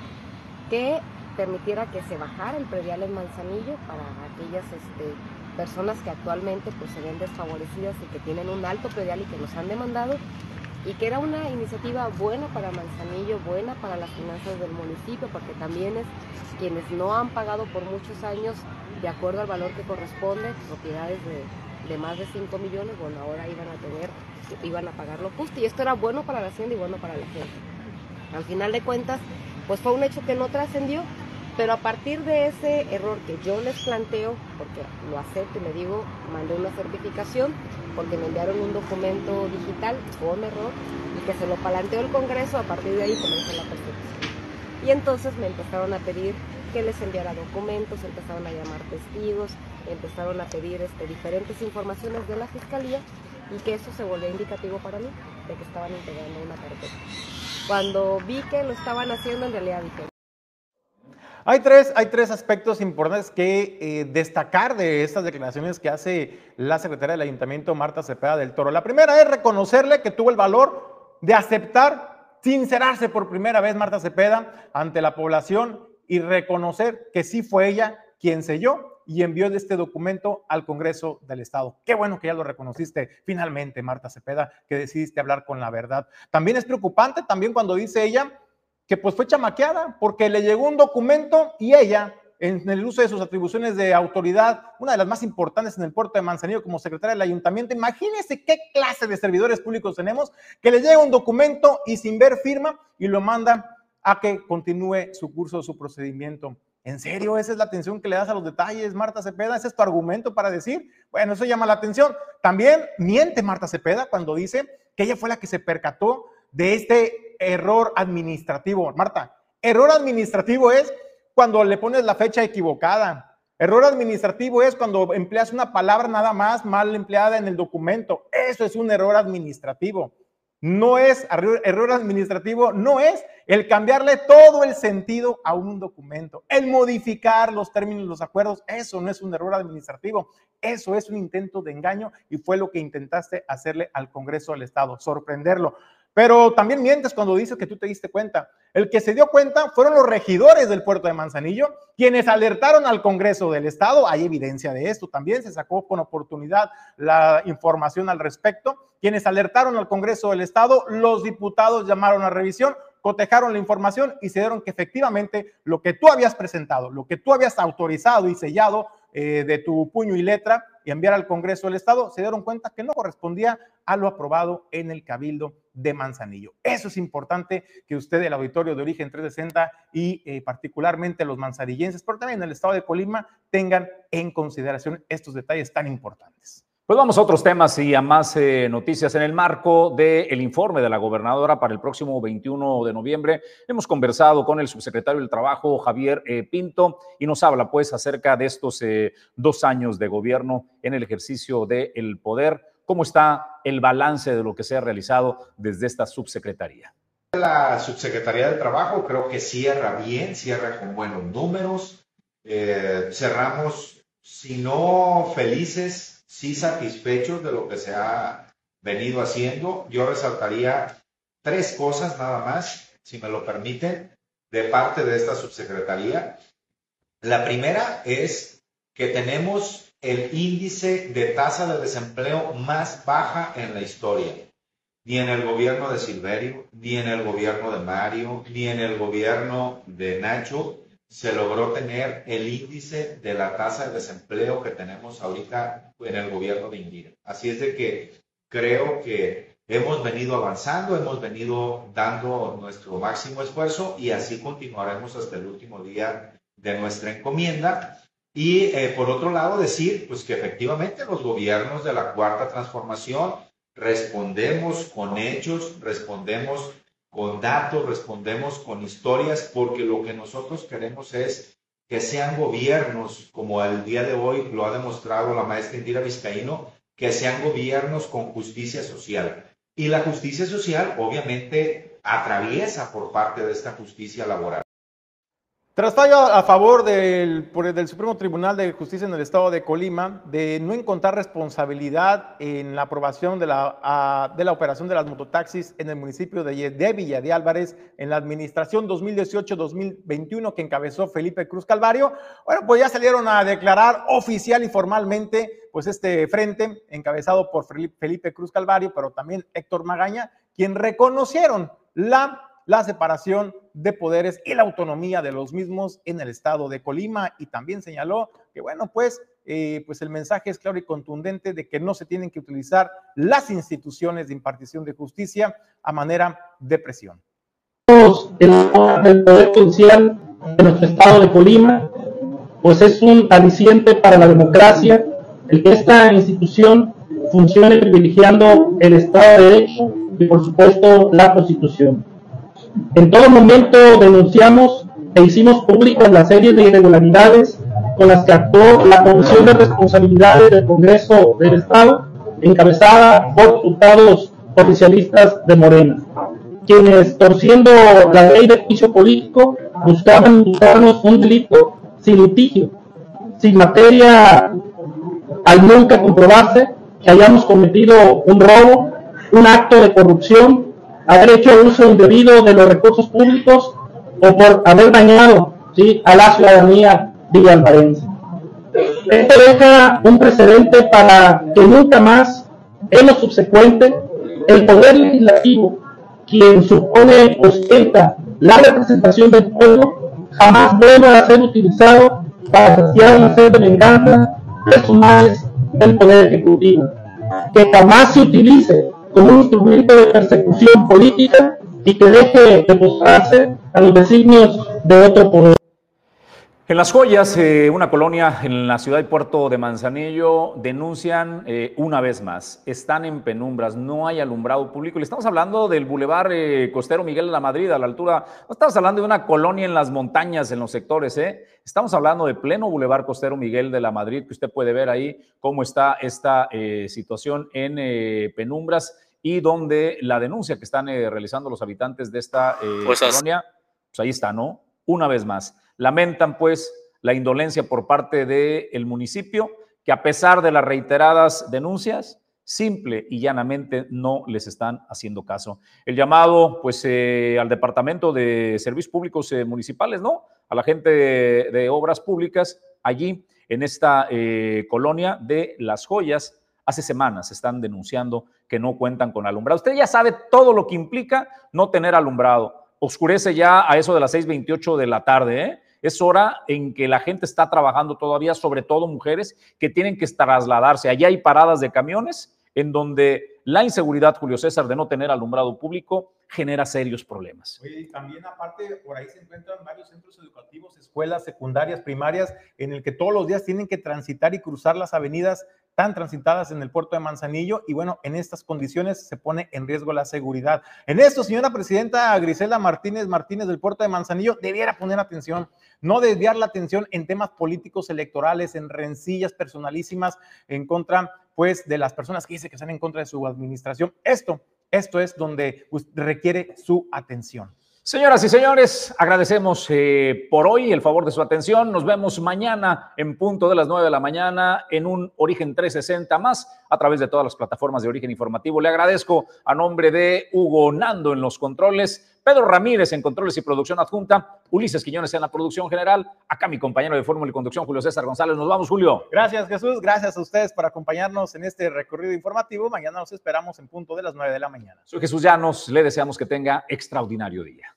que permitiera que se bajara el predial en Manzanillo para aquellas este, personas que actualmente pues, se ven desfavorecidas y que tienen un alto predial y que nos han demandado y que era una iniciativa buena para Manzanillo, buena para las finanzas del municipio, porque también es quienes no han pagado por muchos años de acuerdo al valor que corresponde, propiedades de, de más de 5 millones, bueno, ahora iban a tener, iban a pagar lo justo y esto era bueno para la hacienda y bueno para la gente. Al final de cuentas, pues fue un hecho que no trascendió, pero a partir de ese error que yo les planteo, porque lo acepto y le digo, mandé una certificación, porque me enviaron un documento digital con error y que se lo planteó el Congreso, a partir de ahí comenzó la persecución. Y entonces me empezaron a pedir que les enviara documentos, empezaron a llamar testigos, empezaron a pedir este, diferentes informaciones de la Fiscalía y que eso se volvió indicativo para mí de que estaban integrando una carpeta. Cuando vi que lo estaban haciendo, en realidad dije... Hay tres, hay tres aspectos importantes que eh, destacar de estas declaraciones que hace la secretaria del Ayuntamiento, Marta Cepeda del Toro. La primera es reconocerle que tuvo el valor de aceptar, sincerarse por primera vez Marta Cepeda ante la población y reconocer que sí fue ella quien selló y envió este documento al Congreso del Estado. Qué bueno que ya lo reconociste finalmente, Marta Cepeda, que decidiste hablar con la verdad. También es preocupante, también cuando dice ella que pues fue chamaqueada porque le llegó un documento y ella, en el uso de sus atribuciones de autoridad, una de las más importantes en el puerto de Manzanillo como secretaria del ayuntamiento, imagínense qué clase de servidores públicos tenemos, que le llega un documento y sin ver firma y lo manda a que continúe su curso, su procedimiento. ¿En serio? ¿Esa es la atención que le das a los detalles, Marta Cepeda? ¿Ese es tu argumento para decir? Bueno, eso llama la atención. También miente Marta Cepeda cuando dice que ella fue la que se percató de este error administrativo. Marta, error administrativo es cuando le pones la fecha equivocada. Error administrativo es cuando empleas una palabra nada más mal empleada en el documento. Eso es un error administrativo. No es error administrativo, no es el cambiarle todo el sentido a un documento, el modificar los términos, los acuerdos, eso no es un error administrativo, eso es un intento de engaño y fue lo que intentaste hacerle al Congreso del Estado, sorprenderlo. Pero también mientes cuando dices que tú te diste cuenta. El que se dio cuenta fueron los regidores del puerto de Manzanillo, quienes alertaron al Congreso del Estado. Hay evidencia de esto también, se sacó con oportunidad la información al respecto. Quienes alertaron al Congreso del Estado, los diputados llamaron a revisión, cotejaron la información y se dieron que efectivamente lo que tú habías presentado, lo que tú habías autorizado y sellado eh, de tu puño y letra y enviar al Congreso del Estado, se dieron cuenta que no correspondía a lo aprobado en el Cabildo de Manzanillo. Eso es importante que usted, el auditorio de origen 360 y eh, particularmente los manzanillenses, pero también el estado de Colima, tengan en consideración estos detalles tan importantes. Pues vamos a otros temas y a más eh, noticias. En el marco del informe de la gobernadora para el próximo 21 de noviembre, hemos conversado con el subsecretario del Trabajo, Javier eh, Pinto, y nos habla pues acerca de estos dos años de gobierno en el ejercicio del poder ¿Cómo está el balance de lo que se ha realizado desde esta subsecretaría? La subsecretaría de Trabajo creo que cierra bien, cierra con buenos números. Eh, cerramos, si no felices, sí satisfechos de lo que se ha venido haciendo. Yo resaltaría tres cosas nada más, si me lo permiten, de parte de esta subsecretaría. La primera es que tenemos el índice de tasa de desempleo más baja en la historia. Ni en el gobierno de Silverio, ni en el gobierno de Mario, ni en el gobierno de Nacho se logró tener el índice de la tasa de desempleo que tenemos ahorita en el gobierno de Indira. Así es de que creo que hemos venido avanzando, hemos venido dando nuestro máximo esfuerzo y así continuaremos hasta el último día de nuestra encomienda. Y eh, por otro lado, decir pues que efectivamente los gobiernos de la cuarta transformación respondemos con hechos, respondemos con datos, respondemos con historias, porque lo que nosotros queremos es que sean gobiernos, como el día de hoy lo ha demostrado la maestra Indira Vizcaíno, que sean gobiernos con justicia social. Y la justicia social obviamente atraviesa por parte de esta justicia laboral. Tras fallo a favor del, del, Supremo Tribunal de Justicia en el Estado de Colima de no encontrar responsabilidad en la aprobación de la, de la operación de las mototaxis en el municipio de, de Villa de Álvarez en la administración 2018-2021 que encabezó Felipe Cruz Calvario, bueno, pues ya salieron a declarar oficial y formalmente pues este frente encabezado por Felipe Cruz Calvario, pero también Héctor Magaña, quien reconocieron la la separación de poderes y la autonomía de los mismos en el estado de Colima y también señaló que, bueno, pues, eh, pues el mensaje es claro y contundente de que no se tienen que utilizar las instituciones de impartición de justicia a manera de presión. El poder judicial de nuestro estado de Colima, pues es un aliciente para la democracia, el que esta institución funcione privilegiando el Estado de Derecho y, por supuesto, la Constitución. En todo momento denunciamos e hicimos públicas la serie de irregularidades con las que actuó la Comisión de Responsabilidades del Congreso del Estado, encabezada por diputados oficialistas de Morena, quienes, torciendo la ley de juicio político, buscaban buscarnos un delito sin litigio, sin materia al nunca comprobarse que hayamos cometido un robo, un acto de corrupción haber hecho uso indebido de los recursos públicos o por haber dañado ¿sí? a la ciudadanía villalvarense. Esto deja un precedente para que nunca más, en lo subsecuente, el Poder Legislativo, quien supone ostenta la representación del pueblo, jamás vuelva a ser utilizado para saciar una sed de venganza personales del Poder Ejecutivo. Que jamás se utilice como un instrumento de persecución política y que deje de mostrarse a los designios de otro poder. En Las Joyas, eh, una colonia en la ciudad y puerto de Manzanillo, denuncian eh, una vez más, están en penumbras, no hay alumbrado público. Le estamos hablando del bulevar eh, costero Miguel de la Madrid, a la altura, no estamos hablando de una colonia en las montañas, en los sectores, ¿eh? estamos hablando de pleno bulevar costero Miguel de la Madrid, que usted puede ver ahí cómo está esta situación en penumbras y donde la denuncia que están realizando los habitantes de esta pues colonia, pues ahí está, ¿no? Una vez más Lamentan pues la indolencia por parte del municipio, que a pesar de las reiteradas denuncias, simple y llanamente no les están haciendo caso. El llamado pues eh, al Departamento de Servicios Públicos eh, Municipales, ¿no? A la gente de, Obras Públicas allí en esta eh, colonia de Las Joyas. Hace semanas están denunciando que no cuentan con alumbrado. Usted ya sabe todo lo que implica no tener alumbrado. Oscurece ya a eso de las 6.28 de la tarde, ¿eh? Es hora en que la gente está trabajando todavía, sobre todo mujeres que tienen que trasladarse. Allá hay paradas de camiones en donde la inseguridad, Julio César, de no tener alumbrado público genera serios problemas. y también aparte, por ahí se encuentran varios centros educativos, escuelas secundarias, primarias, en el que todos los días tienen que transitar y cruzar las avenidas tan transitadas en el puerto de Manzanillo y bueno, en estas condiciones se pone en riesgo la seguridad. En esto, señora presidenta Grisela Martínez Martínez del puerto de Manzanillo debiera poner atención, no desviar la atención en temas políticos electorales, en rencillas personalísimas en contra pues de las personas que dice que están en contra de su administración. Esto, esto es donde pues, requiere su atención. Señoras y señores, agradecemos eh, por hoy el favor de su atención. Nos vemos mañana en punto de las 9 de la mañana en un Origen 360 más a través de todas las plataformas de Origen Informativo. Le agradezco a nombre de Hugo Nando en los controles, Pedro Ramírez en controles y producción adjunta, Ulises Quiñones en la producción general, acá mi compañero de fórmula y conducción, Julio César González. Nos vamos, Julio. Gracias, Jesús. Gracias a ustedes por acompañarnos en este recorrido informativo. Mañana nos esperamos en punto de las 9 de la mañana. Soy Jesús Llanos. Le deseamos que tenga extraordinario día.